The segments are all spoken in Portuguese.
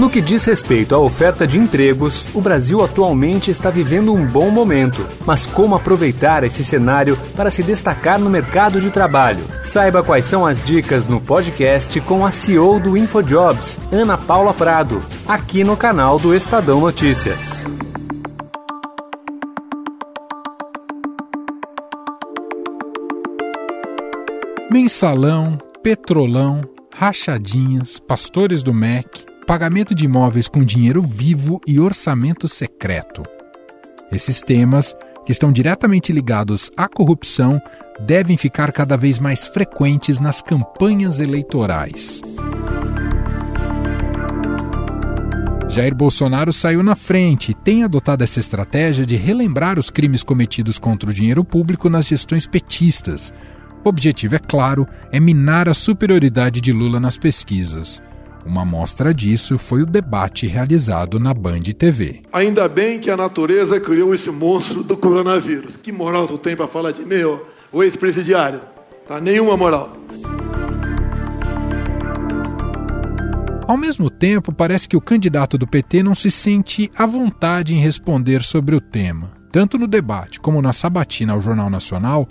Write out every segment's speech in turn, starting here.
No que diz respeito à oferta de empregos, o Brasil atualmente está vivendo um bom momento. Mas como aproveitar esse cenário para se destacar no mercado de trabalho? Saiba quais são as dicas no podcast com a CEO do InfoJobs, Ana Paula Prado, aqui no canal do Estadão Notícias. Mensalão, petrolão, rachadinhas, pastores do MEC, pagamento de imóveis com dinheiro vivo e orçamento secreto. Esses temas, que estão diretamente ligados à corrupção, devem ficar cada vez mais frequentes nas campanhas eleitorais. Jair Bolsonaro saiu na frente e tem adotado essa estratégia de relembrar os crimes cometidos contra o dinheiro público nas gestões petistas. O objetivo, é claro, é minar a superioridade de Lula nas pesquisas. Uma amostra disso foi o debate realizado na Band TV. Ainda bem que a natureza criou esse monstro do coronavírus. Que moral tu tem para falar de mim, o ex-presidiário? Tá nenhuma moral. Ao mesmo tempo, parece que o candidato do PT não se sente à vontade em responder sobre o tema. Tanto no debate como na sabatina ao Jornal Nacional,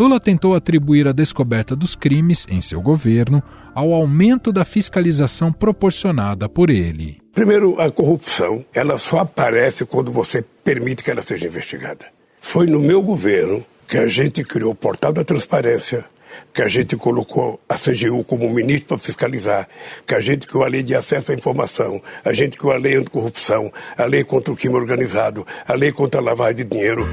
Lula tentou atribuir a descoberta dos crimes em seu governo ao aumento da fiscalização proporcionada por ele. Primeiro, a corrupção, ela só aparece quando você permite que ela seja investigada. Foi no meu governo que a gente criou o portal da transparência, que a gente colocou a CGU como ministro para fiscalizar, que a gente criou a lei de acesso à informação, a gente criou a lei anticorrupção, a lei contra o crime organizado, a lei contra a lavagem de dinheiro.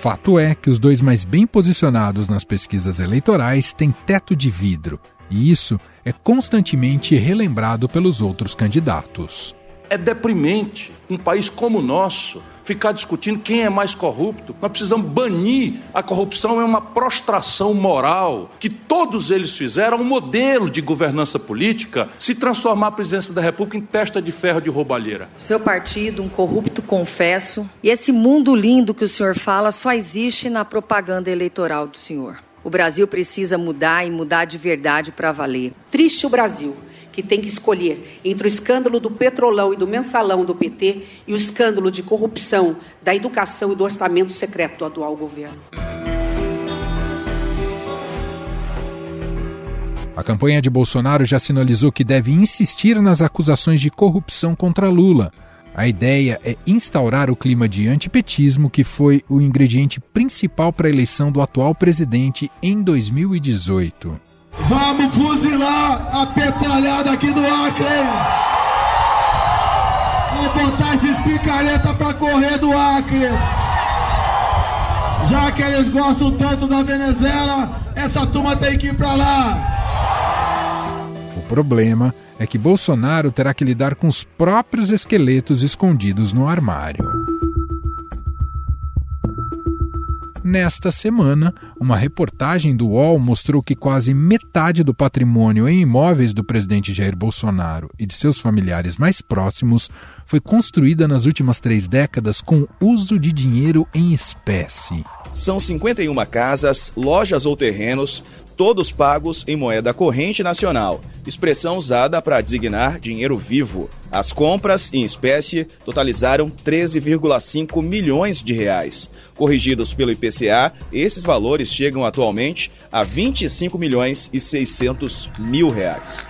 Fato é que os dois mais bem posicionados nas pesquisas eleitorais têm teto de vidro, e isso é constantemente relembrado pelos outros candidatos. É deprimente um país como o nosso ficar discutindo quem é mais corrupto. Nós precisamos banir a corrupção, é uma prostração moral que todos eles fizeram, um modelo de governança política, se transformar a presidência da República em testa de ferro de roubalheira. Seu partido, um corrupto confesso, e esse mundo lindo que o senhor fala só existe na propaganda eleitoral do senhor. O Brasil precisa mudar e mudar de verdade para valer. Triste o Brasil que tem que escolher entre o escândalo do petrolão e do mensalão do PT e o escândalo de corrupção da educação e do orçamento secreto do atual governo. A campanha de Bolsonaro já sinalizou que deve insistir nas acusações de corrupção contra Lula. A ideia é instaurar o clima de antipetismo que foi o ingrediente principal para a eleição do atual presidente em 2018. Vamos fuzilar a petralhada aqui do Acre? Vou botar esses picareta pra correr do Acre. Já que eles gostam tanto da Venezuela, essa turma tem que ir pra lá. O problema é que Bolsonaro terá que lidar com os próprios esqueletos escondidos no armário. Nesta semana, uma reportagem do UOL mostrou que quase metade do patrimônio em imóveis do presidente Jair Bolsonaro e de seus familiares mais próximos foi construída nas últimas três décadas com uso de dinheiro em espécie. São 51 casas, lojas ou terrenos todos pagos em moeda corrente nacional, expressão usada para designar dinheiro vivo. As compras em espécie totalizaram 13,5 milhões de reais. Corrigidos pelo IPCA, esses valores chegam atualmente a 25 milhões e 600 mil reais.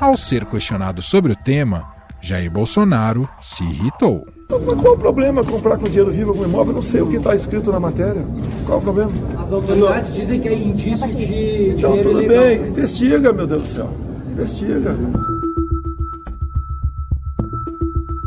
Ao ser questionado sobre o tema, Jair Bolsonaro se irritou. Mas qual o problema comprar com dinheiro vivo algum imóvel? Não sei o que está escrito na matéria. Qual o problema? As autoridades dizem que é indício de. Então, tudo ilegal. bem. Investiga, meu Deus do céu. Investiga.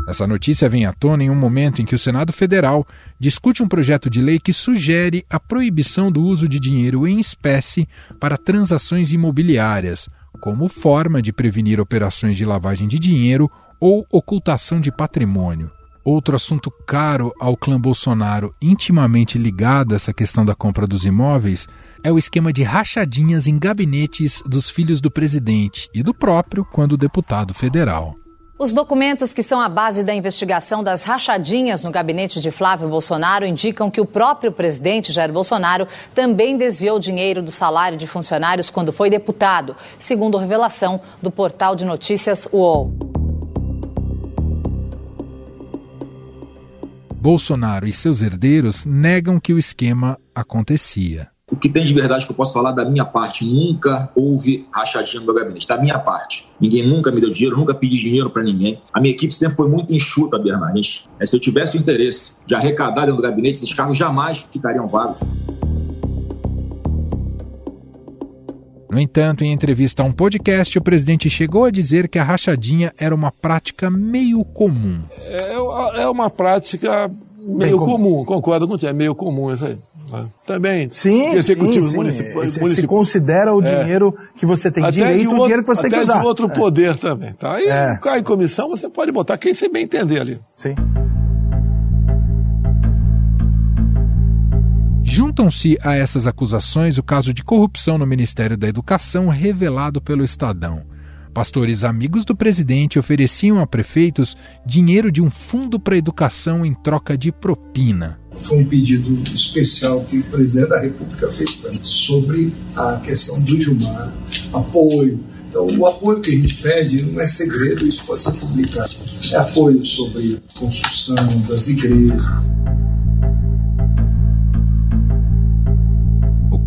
Essa notícia vem à tona em um momento em que o Senado Federal discute um projeto de lei que sugere a proibição do uso de dinheiro em espécie para transações imobiliárias, como forma de prevenir operações de lavagem de dinheiro ou ocultação de patrimônio. Outro assunto caro ao clã Bolsonaro, intimamente ligado a essa questão da compra dos imóveis, é o esquema de rachadinhas em gabinetes dos filhos do presidente e do próprio quando deputado federal. Os documentos que são a base da investigação das rachadinhas no gabinete de Flávio Bolsonaro indicam que o próprio presidente Jair Bolsonaro também desviou dinheiro do salário de funcionários quando foi deputado, segundo revelação do portal de notícias UOL. Bolsonaro e seus herdeiros negam que o esquema acontecia. O que tem de verdade que eu posso falar da minha parte, nunca houve rachadinha no meu gabinete, da minha parte. Ninguém nunca me deu dinheiro, nunca pedi dinheiro para ninguém. A minha equipe sempre foi muito enxuta, Bernardo. Se eu tivesse o interesse de arrecadar dentro do gabinete, esses cargos jamais ficariam vagos. No entanto, em entrevista a um podcast, o presidente chegou a dizer que a rachadinha era uma prática meio comum. É, é uma prática meio comum. comum, concordo com você, é meio comum isso aí. Né? Também. Sim, executivo sim, municipal. Se considera o é. dinheiro que você tem até direito, o dinheiro que você tem que usar. Até de outro é. poder também. Tá? Aí é. cai em comissão, você pode botar quem você bem entender ali. Sim. Juntam-se a essas acusações o caso de corrupção no Ministério da Educação revelado pelo Estadão. Pastores amigos do presidente ofereciam a prefeitos dinheiro de um fundo para educação em troca de propina. Foi um pedido especial que o presidente da República fez sobre a questão do Gilmar, apoio. Então, o apoio que a gente pede não é segredo, isso pode ser publicado. É apoio sobre construção das igrejas.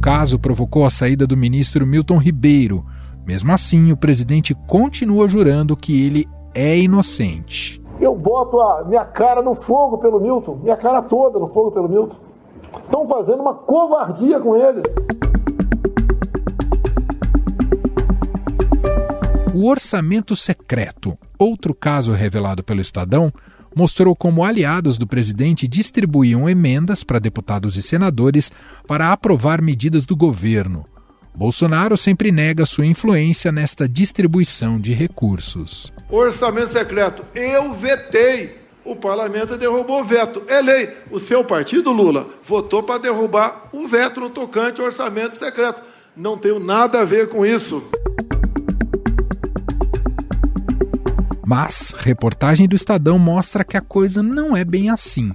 Caso provocou a saída do ministro Milton Ribeiro. Mesmo assim, o presidente continua jurando que ele é inocente. Eu boto a minha cara no fogo pelo Milton, minha cara toda no fogo pelo Milton. Estão fazendo uma covardia com ele. O orçamento secreto, outro caso revelado pelo Estadão, mostrou como aliados do presidente distribuíam emendas para deputados e senadores para aprovar medidas do governo. Bolsonaro sempre nega sua influência nesta distribuição de recursos. Orçamento secreto, eu vetei. O parlamento derrubou o veto. É lei. O seu partido, Lula, votou para derrubar o veto no tocante ao orçamento secreto. Não tenho nada a ver com isso. Mas reportagem do Estadão mostra que a coisa não é bem assim.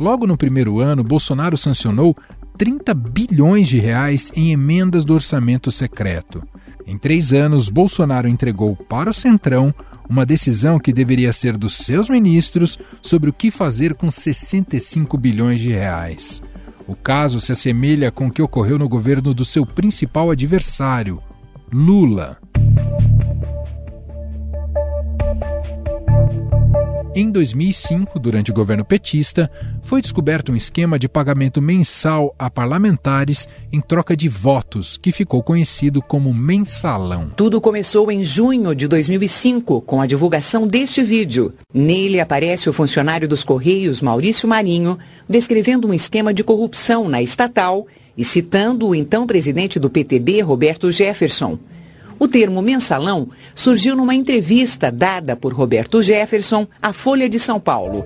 Logo no primeiro ano, Bolsonaro sancionou 30 bilhões de reais em emendas do orçamento secreto. Em três anos, Bolsonaro entregou para o Centrão uma decisão que deveria ser dos seus ministros sobre o que fazer com 65 bilhões de reais. O caso se assemelha com o que ocorreu no governo do seu principal adversário, Lula. Em 2005, durante o governo petista, foi descoberto um esquema de pagamento mensal a parlamentares em troca de votos, que ficou conhecido como mensalão. Tudo começou em junho de 2005, com a divulgação deste vídeo. Nele aparece o funcionário dos Correios, Maurício Marinho, descrevendo um esquema de corrupção na estatal e citando o então presidente do PTB, Roberto Jefferson. O termo mensalão surgiu numa entrevista dada por Roberto Jefferson à Folha de São Paulo.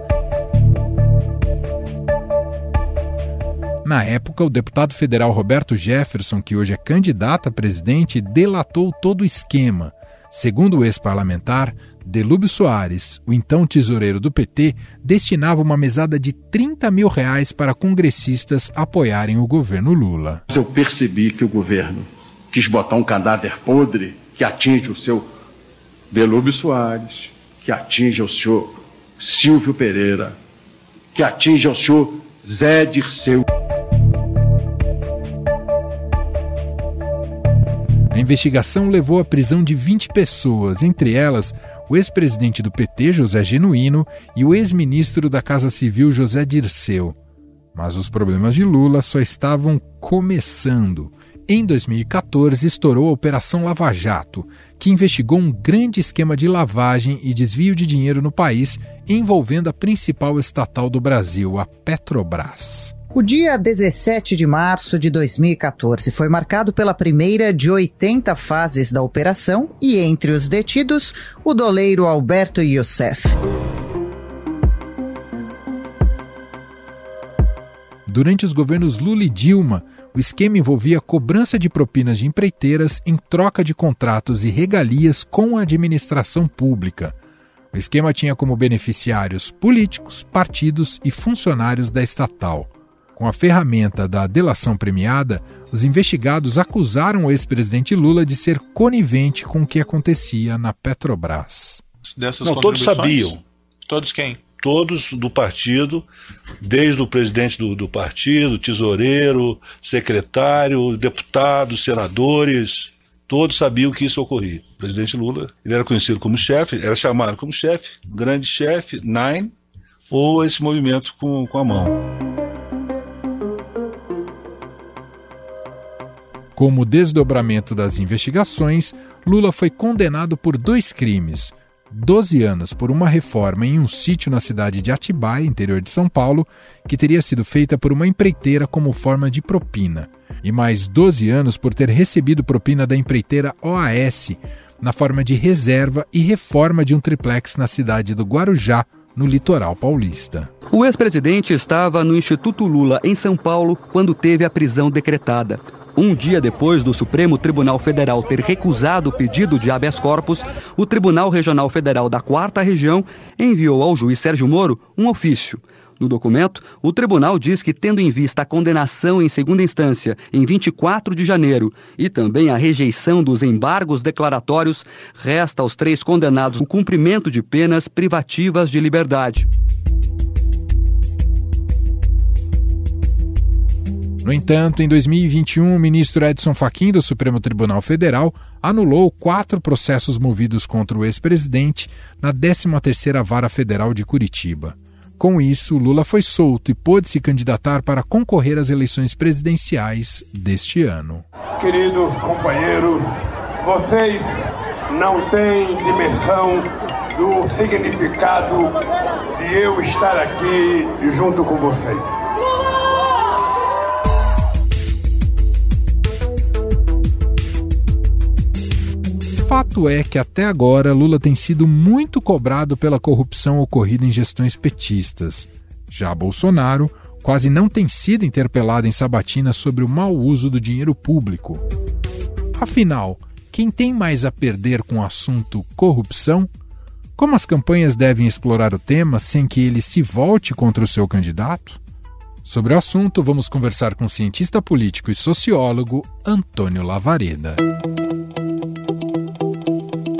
Na época, o deputado federal Roberto Jefferson, que hoje é candidato a presidente, delatou todo o esquema. Segundo o ex-parlamentar, Delúbio Soares, o então tesoureiro do PT, destinava uma mesada de 30 mil reais para congressistas apoiarem o governo Lula. Eu percebi que o governo quis botar um cadáver podre que atinge o seu Belúbio Soares, que atinge o senhor Silvio Pereira, que atinge o senhor Zé Dirceu. A investigação levou à prisão de 20 pessoas, entre elas o ex-presidente do PT, José Genuíno, e o ex-ministro da Casa Civil, José Dirceu. Mas os problemas de Lula só estavam começando. Em 2014, estourou a Operação Lava Jato, que investigou um grande esquema de lavagem e desvio de dinheiro no país envolvendo a principal estatal do Brasil, a Petrobras. O dia 17 de março de 2014 foi marcado pela primeira de 80 fases da operação e, entre os detidos, o doleiro Alberto Youssef. Durante os governos Lula e Dilma, o esquema envolvia cobrança de propinas de empreiteiras em troca de contratos e regalias com a administração pública. O esquema tinha como beneficiários políticos, partidos e funcionários da estatal. Com a ferramenta da delação premiada, os investigados acusaram o ex-presidente Lula de ser conivente com o que acontecia na Petrobras. Dessas Não, todos sabiam. Todos quem? Todos do partido, desde o presidente do, do partido, tesoureiro, secretário, deputados, senadores, todos sabiam que isso ocorria. O presidente Lula, ele era conhecido como chefe, era chamado como chefe, grande chefe, Nine, ou esse movimento com, com a mão. Como desdobramento das investigações, Lula foi condenado por dois crimes: 12 anos por uma reforma em um sítio na cidade de Atibaia, interior de São Paulo, que teria sido feita por uma empreiteira como forma de propina, e mais 12 anos por ter recebido propina da empreiteira OAS, na forma de reserva e reforma de um triplex na cidade do Guarujá, no litoral paulista. O ex-presidente estava no Instituto Lula, em São Paulo, quando teve a prisão decretada. Um dia depois do Supremo Tribunal Federal ter recusado o pedido de habeas corpus, o Tribunal Regional Federal da Quarta Região enviou ao juiz Sérgio Moro um ofício. No documento, o tribunal diz que, tendo em vista a condenação em segunda instância em 24 de janeiro e também a rejeição dos embargos declaratórios, resta aos três condenados o cumprimento de penas privativas de liberdade. No entanto, em 2021, o ministro Edson Fachin do Supremo Tribunal Federal anulou quatro processos movidos contra o ex-presidente na 13ª Vara Federal de Curitiba. Com isso, Lula foi solto e pôde se candidatar para concorrer às eleições presidenciais deste ano. Queridos companheiros, vocês não têm dimensão do significado de eu estar aqui junto com vocês. Fato é que até agora Lula tem sido muito cobrado pela corrupção ocorrida em gestões petistas. Já Bolsonaro quase não tem sido interpelado em sabatina sobre o mau uso do dinheiro público. Afinal, quem tem mais a perder com o assunto corrupção? Como as campanhas devem explorar o tema sem que ele se volte contra o seu candidato? Sobre o assunto, vamos conversar com o cientista político e sociólogo Antônio Lavareda.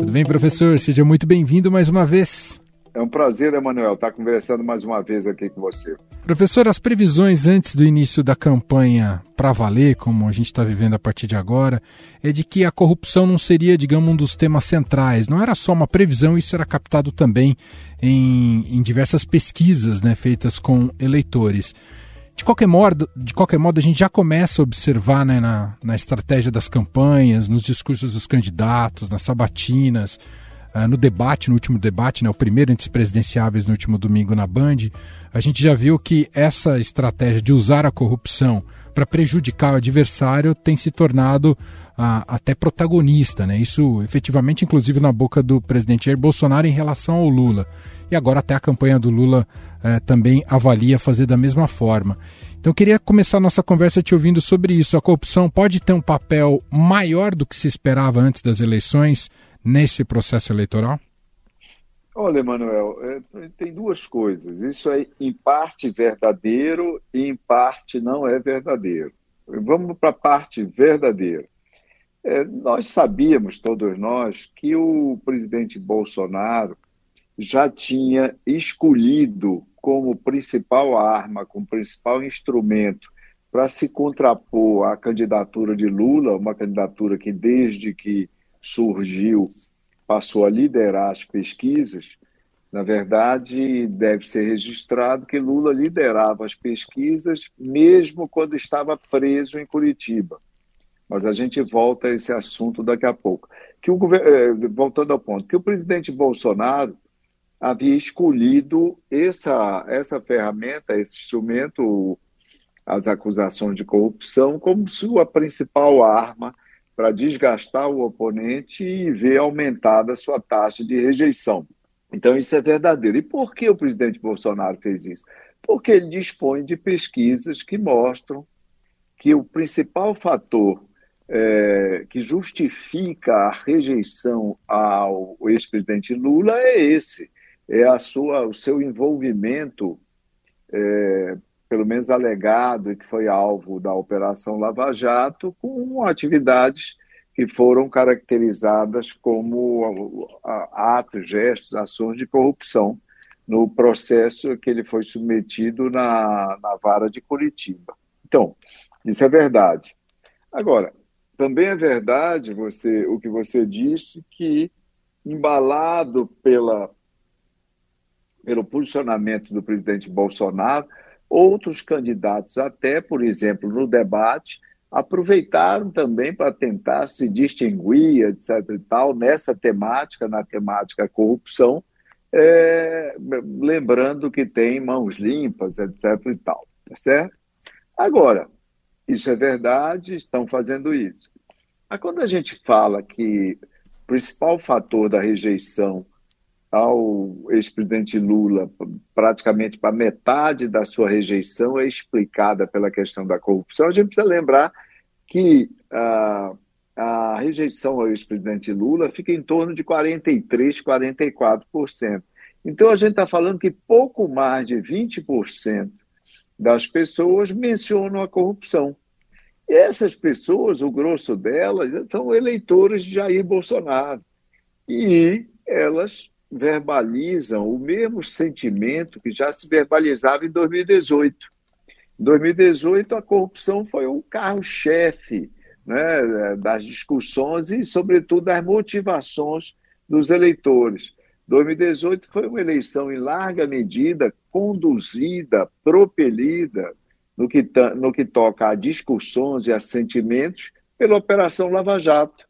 Tudo bem, professor? Seja muito bem-vindo mais uma vez. É um prazer, Emanuel, estar conversando mais uma vez aqui com você. Professor, as previsões antes do início da campanha para valer, como a gente está vivendo a partir de agora, é de que a corrupção não seria, digamos, um dos temas centrais. Não era só uma previsão, isso era captado também em, em diversas pesquisas né, feitas com eleitores. De qualquer modo, de qualquer modo, a gente já começa a observar né, na, na estratégia das campanhas, nos discursos dos candidatos, nas sabatinas, uh, no debate, no último debate, né, o primeiro entre os presidenciáveis no último domingo na Band, a gente já viu que essa estratégia de usar a corrupção para prejudicar o adversário tem se tornado uh, até protagonista. Né? Isso efetivamente, inclusive, na boca do presidente Jair Bolsonaro em relação ao Lula. E agora até a campanha do Lula é, também avalia fazer da mesma forma. Então, eu queria começar nossa conversa te ouvindo sobre isso. A corrupção pode ter um papel maior do que se esperava antes das eleições nesse processo eleitoral? Olha, Emanuel, é, tem duas coisas. Isso é, em parte, verdadeiro e, em parte, não é verdadeiro. Vamos para a parte verdadeira. É, nós sabíamos, todos nós, que o presidente Bolsonaro já tinha escolhido como principal arma, como principal instrumento para se contrapor à candidatura de Lula, uma candidatura que desde que surgiu passou a liderar as pesquisas. Na verdade, deve ser registrado que Lula liderava as pesquisas mesmo quando estava preso em Curitiba. Mas a gente volta a esse assunto daqui a pouco. Que o, eh, voltando ao ponto, que o presidente Bolsonaro havia escolhido essa, essa ferramenta, esse instrumento, as acusações de corrupção, como sua principal arma para desgastar o oponente e ver aumentada a sua taxa de rejeição. Então, isso é verdadeiro. E por que o presidente Bolsonaro fez isso? Porque ele dispõe de pesquisas que mostram que o principal fator é, que justifica a rejeição ao ex-presidente Lula é esse: é a sua, o seu envolvimento, é, pelo menos alegado, e que foi alvo da Operação Lava Jato, com atividades que foram caracterizadas como atos, gestos, ações de corrupção no processo que ele foi submetido na, na vara de Curitiba. Então, isso é verdade. Agora, também é verdade você, o que você disse, que embalado pela, pelo posicionamento do presidente Bolsonaro, outros candidatos, até, por exemplo, no debate, aproveitaram também para tentar se distinguir, etc. e tal, nessa temática, na temática corrupção, é, lembrando que tem mãos limpas, etc. e tal, tá certo? Agora, isso é verdade, estão fazendo isso. Mas quando a gente fala que o principal fator da rejeição ao ex-presidente Lula, praticamente para metade da sua rejeição é explicada pela questão da corrupção, a gente precisa lembrar que a, a rejeição ao ex-presidente Lula fica em torno de 43%, 44%. Então a gente está falando que pouco mais de 20% das pessoas mencionam a corrupção. E essas pessoas, o grosso delas, são eleitores de Jair Bolsonaro. E elas verbalizam o mesmo sentimento que já se verbalizava em 2018. Em 2018, a corrupção foi o carro-chefe né, das discussões e, sobretudo, das motivações dos eleitores. 2018 foi uma eleição, em larga medida, conduzida, propelida no que, no que toca a discussões e a sentimentos pela Operação Lava Jato.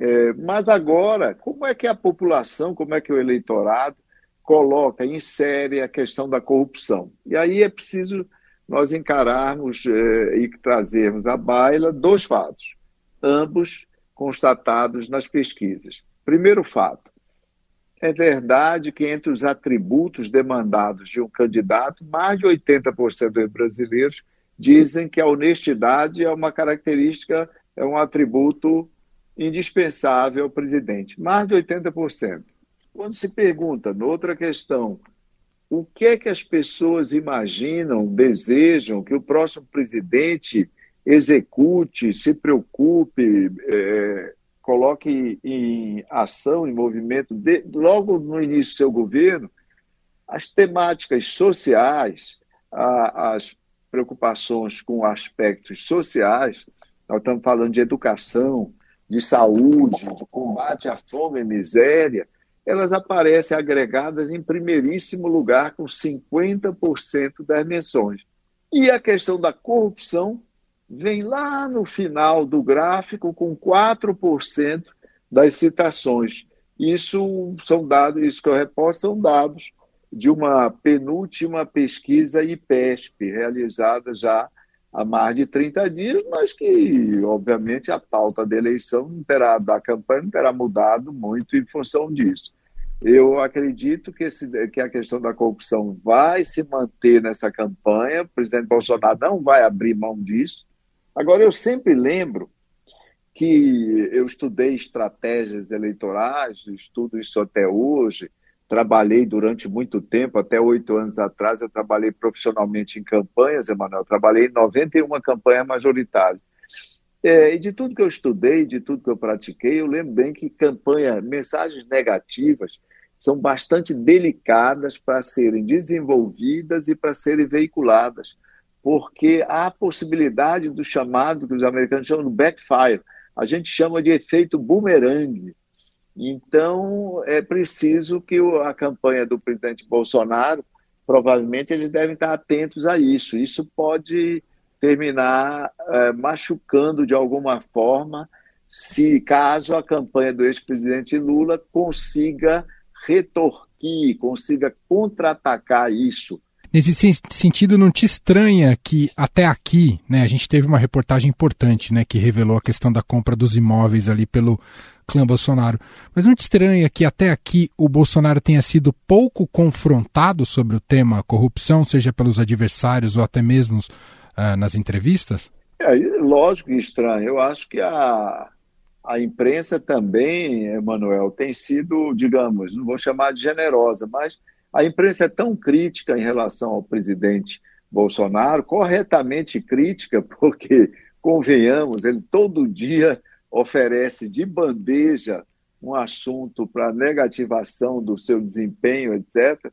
É, mas agora, como é que a população, como é que o eleitorado coloca, insere a questão da corrupção? E aí é preciso nós encararmos é, e trazermos à baila dois fatos, ambos constatados nas pesquisas. Primeiro fato, é verdade que entre os atributos demandados de um candidato, mais de 80% dos brasileiros dizem que a honestidade é uma característica, é um atributo indispensável ao presidente, mais de 80%. Quando se pergunta, noutra questão, o que é que as pessoas imaginam, desejam que o próximo presidente execute, se preocupe, é, coloque em ação, em movimento, de, logo no início do seu governo, as temáticas sociais, a, as preocupações com aspectos sociais, nós estamos falando de educação, de saúde, de combate à fome e miséria, elas aparecem agregadas em primeiríssimo lugar com 50% das menções. E a questão da corrupção vem lá no final do gráfico com 4% das citações. Isso são dados, isso que eu reporto são dados de uma penúltima pesquisa IPESP, realizada já há mais de 30 dias, mas que, obviamente, a pauta da eleição não terá, da campanha não terá mudado muito em função disso. Eu acredito que, esse, que a questão da corrupção vai se manter nessa campanha, o presidente Bolsonaro não vai abrir mão disso. Agora, eu sempre lembro que eu estudei estratégias eleitorais, estudo isso até hoje, trabalhei durante muito tempo, até oito anos atrás, eu trabalhei profissionalmente em campanhas, Emanuel, trabalhei em 91 campanhas majoritárias. É, e de tudo que eu estudei, de tudo que eu pratiquei, eu lembro bem que campanha, mensagens negativas são bastante delicadas para serem desenvolvidas e para serem veiculadas, porque há a possibilidade do chamado que os americanos chamam de backfire, a gente chama de efeito boomerang. Então, é preciso que a campanha do presidente Bolsonaro, provavelmente eles devem estar atentos a isso. Isso pode terminar é, machucando de alguma forma, se caso a campanha do ex-presidente Lula consiga retorquir, consiga contra-atacar isso Nesse sentido, não te estranha que até aqui, né, a gente teve uma reportagem importante, né, que revelou a questão da compra dos imóveis ali pelo clã Bolsonaro. Mas não te estranha que até aqui o Bolsonaro tenha sido pouco confrontado sobre o tema corrupção, seja pelos adversários ou até mesmo uh, nas entrevistas? É, lógico que estranho. Eu acho que a, a imprensa também, Emanuel, tem sido, digamos, não vou chamar de generosa, mas a imprensa é tão crítica em relação ao presidente Bolsonaro, corretamente crítica, porque, convenhamos, ele todo dia oferece de bandeja um assunto para negativação do seu desempenho, etc.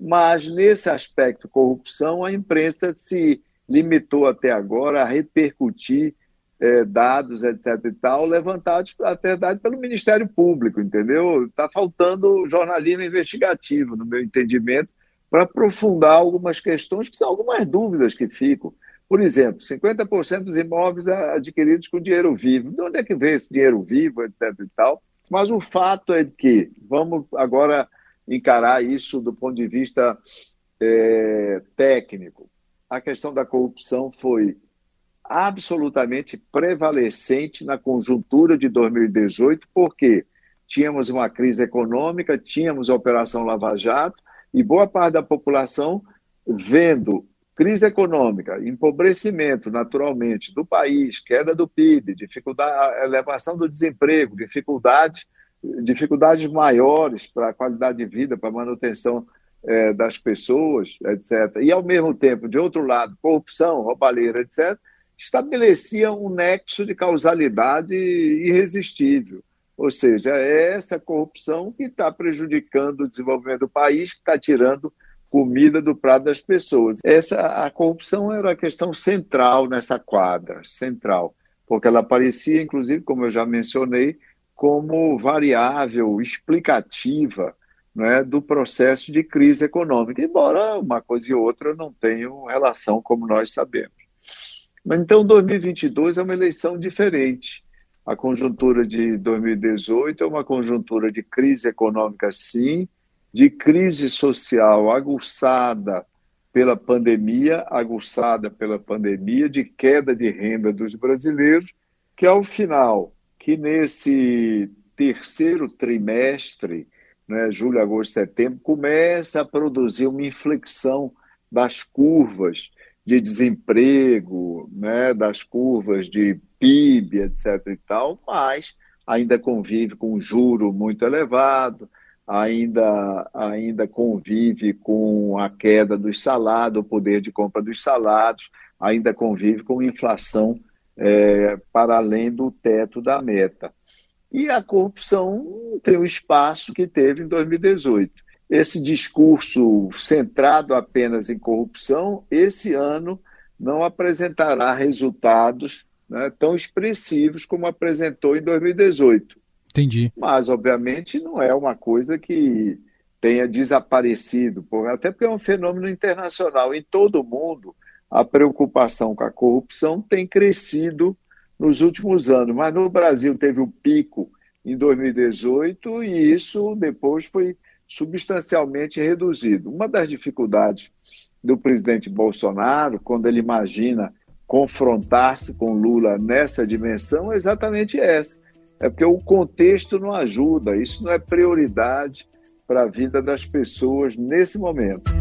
Mas, nesse aspecto corrupção, a imprensa se limitou até agora a repercutir é, dados, etc. e tal, levantados, na verdade, pelo Ministério Público, entendeu? Está faltando jornalismo investigativo, no meu entendimento, para aprofundar algumas questões que são algumas dúvidas que ficam. Por exemplo, 50% dos imóveis adquiridos com dinheiro vivo. De onde é que vem esse dinheiro vivo, etc. e tal? Mas o fato é que, vamos agora encarar isso do ponto de vista é, técnico. A questão da corrupção foi absolutamente prevalecente na conjuntura de 2018, porque tínhamos uma crise econômica, tínhamos a Operação Lava Jato, e boa parte da população vendo crise econômica, empobrecimento naturalmente do país, queda do PIB, dificuldade, elevação do desemprego, dificuldades, dificuldades maiores para a qualidade de vida, para a manutenção é, das pessoas, etc. E ao mesmo tempo, de outro lado, corrupção, roubalheira, etc estabelecia um nexo de causalidade irresistível. Ou seja, é essa corrupção que está prejudicando o desenvolvimento do país, que está tirando comida do prato das pessoas. Essa a corrupção era a questão central nessa quadra, central, porque ela aparecia, inclusive, como eu já mencionei, como variável explicativa né, do processo de crise econômica, embora uma coisa e outra não tenham relação, como nós sabemos. Mas então 2022 é uma eleição diferente. A conjuntura de 2018 é uma conjuntura de crise econômica, sim, de crise social aguçada pela pandemia, aguçada pela pandemia, de queda de renda dos brasileiros, que ao final, que nesse terceiro trimestre, né, julho, agosto, setembro, começa a produzir uma inflexão das curvas de desemprego, né, das curvas de PIB, etc. e tal, mas ainda convive com um juro muito elevado, ainda, ainda convive com a queda dos salários, o poder de compra dos salários, ainda convive com inflação é, para além do teto da meta. E a corrupção tem o espaço que teve em 2018 esse discurso centrado apenas em corrupção, esse ano não apresentará resultados né, tão expressivos como apresentou em 2018. Entendi. Mas, obviamente, não é uma coisa que tenha desaparecido, até porque é um fenômeno internacional. Em todo o mundo, a preocupação com a corrupção tem crescido nos últimos anos, mas no Brasil teve um pico em 2018 e isso depois foi substancialmente reduzido. Uma das dificuldades do presidente Bolsonaro, quando ele imagina confrontar-se com Lula nessa dimensão, é exatamente essa. É porque o contexto não ajuda, isso não é prioridade para a vida das pessoas nesse momento.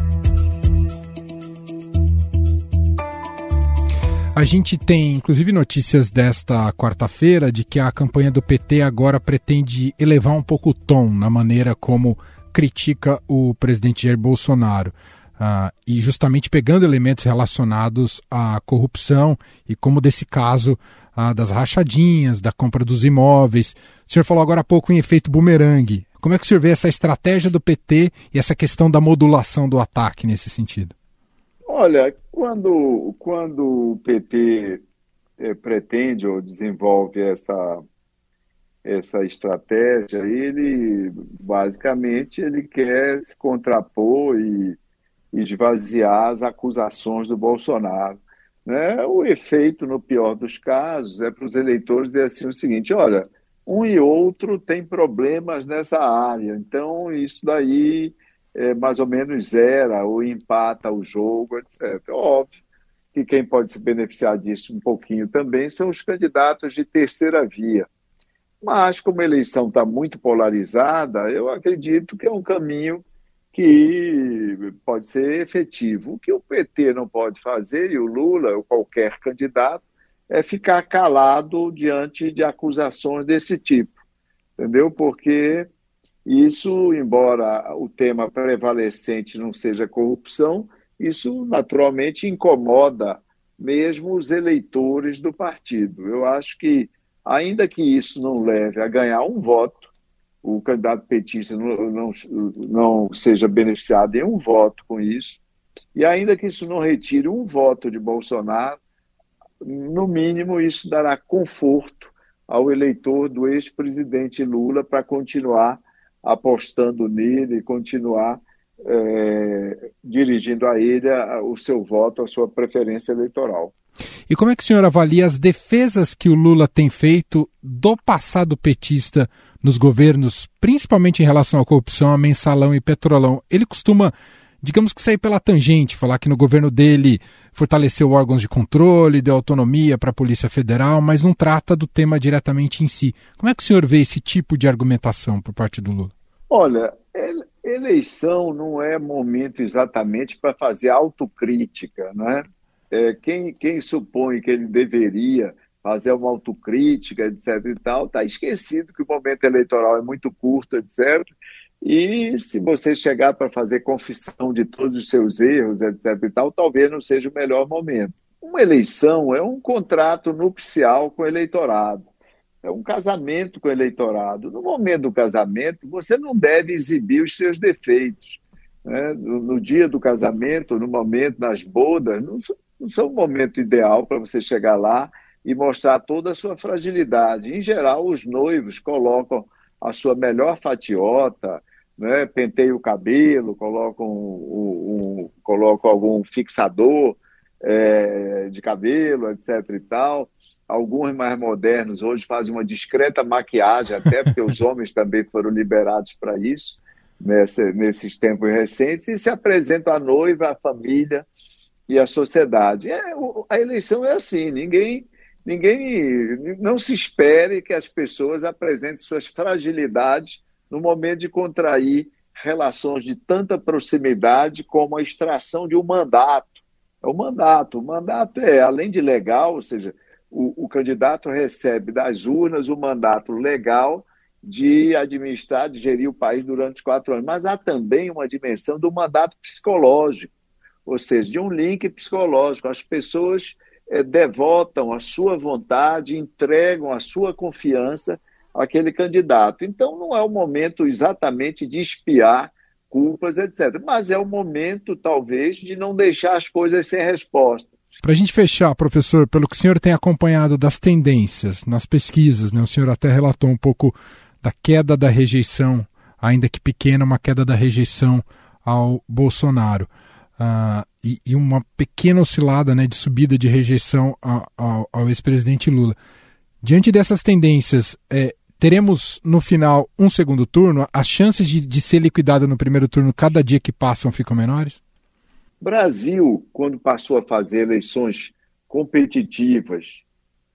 A gente tem, inclusive, notícias desta quarta-feira de que a campanha do PT agora pretende elevar um pouco o tom na maneira como critica o presidente Jair Bolsonaro. Uh, e justamente pegando elementos relacionados à corrupção e como desse caso uh, das rachadinhas, da compra dos imóveis. O senhor falou agora há pouco em efeito bumerangue. Como é que o senhor vê essa estratégia do PT e essa questão da modulação do ataque nesse sentido? Olha, quando, quando o PT eh, pretende ou desenvolve essa essa estratégia, ele basicamente ele quer se contrapor e, esvaziar as acusações do Bolsonaro. Né? O efeito, no pior dos casos, é para os eleitores dizer assim o seguinte: olha, um e outro tem problemas nessa área, então isso daí é, mais ou menos zera ou empata o jogo, etc. Óbvio que quem pode se beneficiar disso um pouquinho também são os candidatos de terceira via. Mas, como a eleição está muito polarizada, eu acredito que é um caminho que pode ser efetivo. O que o PT não pode fazer, e o Lula, ou qualquer candidato, é ficar calado diante de acusações desse tipo, entendeu? Porque isso, embora o tema prevalecente não seja corrupção, isso naturalmente incomoda mesmo os eleitores do partido. Eu acho que, ainda que isso não leve a ganhar um voto, o candidato petista não, não, não seja beneficiado em um voto com isso, e ainda que isso não retire um voto de Bolsonaro, no mínimo isso dará conforto ao eleitor do ex-presidente Lula para continuar apostando nele, continuar é, dirigindo a ele o seu voto, a sua preferência eleitoral. E como é que o senhor avalia as defesas que o Lula tem feito do passado petista nos governos, principalmente em relação à corrupção, a mensalão e petrolão? Ele costuma, digamos que sair pela tangente, falar que no governo dele fortaleceu órgãos de controle, deu autonomia para a Polícia Federal, mas não trata do tema diretamente em si. Como é que o senhor vê esse tipo de argumentação por parte do Lula? Olha, eleição não é momento exatamente para fazer autocrítica, né? É, quem, quem supõe que ele deveria fazer uma autocrítica, etc. e tal, está esquecido que o momento eleitoral é muito curto, etc. E se você chegar para fazer confissão de todos os seus erros, etc. e tal, talvez não seja o melhor momento. Uma eleição é um contrato nupcial com o eleitorado é um casamento com o eleitorado. No momento do casamento, você não deve exibir os seus defeitos. Né? No, no, dia do casamento, no momento das bodas, não, não são o momento ideal para você chegar lá e mostrar toda a sua fragilidade. Em geral, os noivos colocam a sua melhor fatiota, né? penteiam o cabelo, colocam, um, um, colocam algum fixador é, de cabelo, etc. e tal alguns mais modernos hoje fazem uma discreta maquiagem, até porque os homens também foram liberados para isso, nessa, nesses tempos recentes, e se apresentam a noiva, a família e a sociedade. É, a eleição é assim, ninguém, ninguém não se espere que as pessoas apresentem suas fragilidades no momento de contrair relações de tanta proximidade como a extração de um mandato. É o mandato. O mandato é, além de legal, ou seja, o, o candidato recebe das urnas o mandato legal de administrar, de gerir o país durante quatro anos. Mas há também uma dimensão do mandato psicológico, ou seja, de um link psicológico. As pessoas é, devotam a sua vontade, entregam a sua confiança àquele candidato. Então, não é o momento exatamente de espiar culpas, etc. Mas é o momento, talvez, de não deixar as coisas sem resposta. Para a gente fechar, professor, pelo que o senhor tem acompanhado das tendências nas pesquisas, né, o senhor até relatou um pouco da queda da rejeição, ainda que pequena, uma queda da rejeição ao Bolsonaro. Uh, e, e, uma pequena oscilada né, de subida de rejeição ao, ao, ao ex-presidente Lula. Diante dessas tendências, é, teremos no final um segundo turno? As chances de, de ser liquidado no primeiro turno cada dia que passam ficam menores? Brasil, quando passou a fazer eleições competitivas,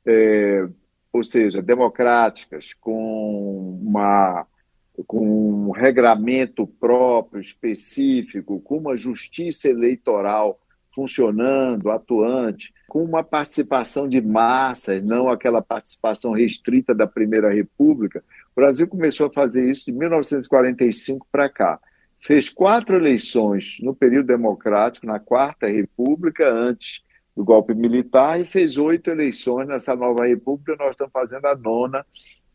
é, ou seja, democráticas, com, uma, com um regramento próprio, específico, com uma justiça eleitoral funcionando, atuante, com uma participação de massas, não aquela participação restrita da Primeira República, o Brasil começou a fazer isso de 1945 para cá fez quatro eleições no período democrático, na Quarta República, antes do golpe militar, e fez oito eleições nessa nova República. Nós estamos fazendo a nona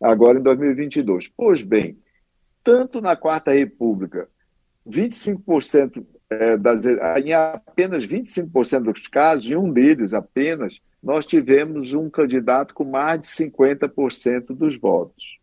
agora em 2022. Pois bem, tanto na Quarta República, 25% é, das, em apenas 25% dos casos, em um deles apenas, nós tivemos um candidato com mais de 50% dos votos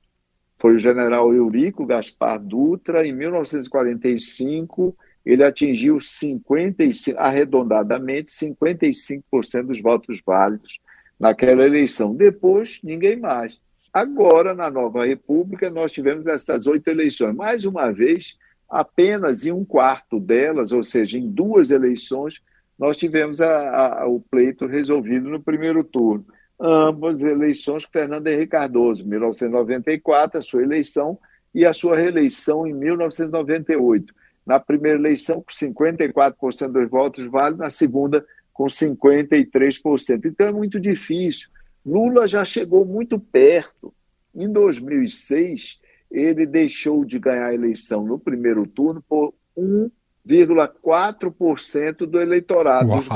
foi o general Eurico Gaspar Dutra. Em 1945, ele atingiu 55, arredondadamente 55% dos votos válidos naquela eleição. Depois, ninguém mais. Agora, na nova República, nós tivemos essas oito eleições. Mais uma vez, apenas em um quarto delas, ou seja, em duas eleições, nós tivemos a, a, o pleito resolvido no primeiro turno ambas eleições com Fernando Henrique Cardoso, 1994, a sua eleição, e a sua reeleição em 1998. Na primeira eleição, com 54% dos votos válidos, na segunda, com 53%. Então é muito difícil Lula já chegou muito perto. Em 2006, ele deixou de ganhar a eleição no primeiro turno por 1,4% do eleitorado, dos,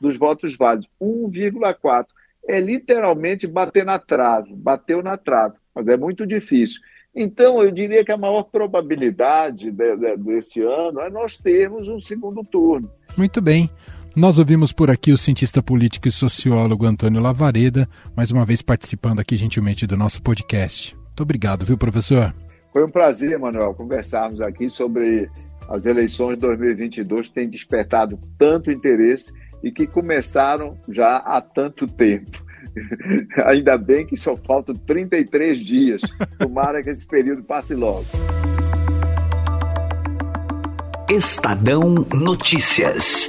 dos votos válidos. 1,4%. É literalmente bater na trave, bateu na trave, mas é muito difícil. Então, eu diria que a maior probabilidade de, de, desse ano é nós termos um segundo turno. Muito bem. Nós ouvimos por aqui o cientista político e sociólogo Antônio Lavareda, mais uma vez participando aqui gentilmente do nosso podcast. Muito obrigado, viu, professor? Foi um prazer, Manuel, conversarmos aqui sobre as eleições de 2022 que têm despertado tanto interesse e que começaram já há tanto tempo. Ainda bem que só faltam 33 dias. Tomara que esse período passe logo. Estadão Notícias.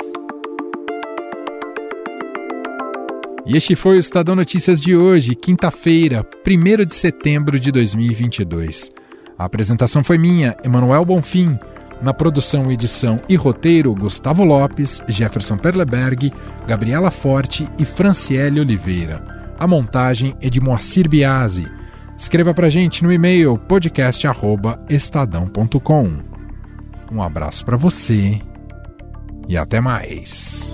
E este foi o Estadão Notícias de hoje, quinta-feira, 1 de setembro de 2022. A apresentação foi minha, Emanuel Bonfim. Na produção, edição e roteiro, Gustavo Lopes, Jefferson Perleberg, Gabriela Forte e Franciele Oliveira. A montagem é de Moacir Biasi. Escreva pra gente no e-mail podcast@estadão.com. Um abraço para você e até mais.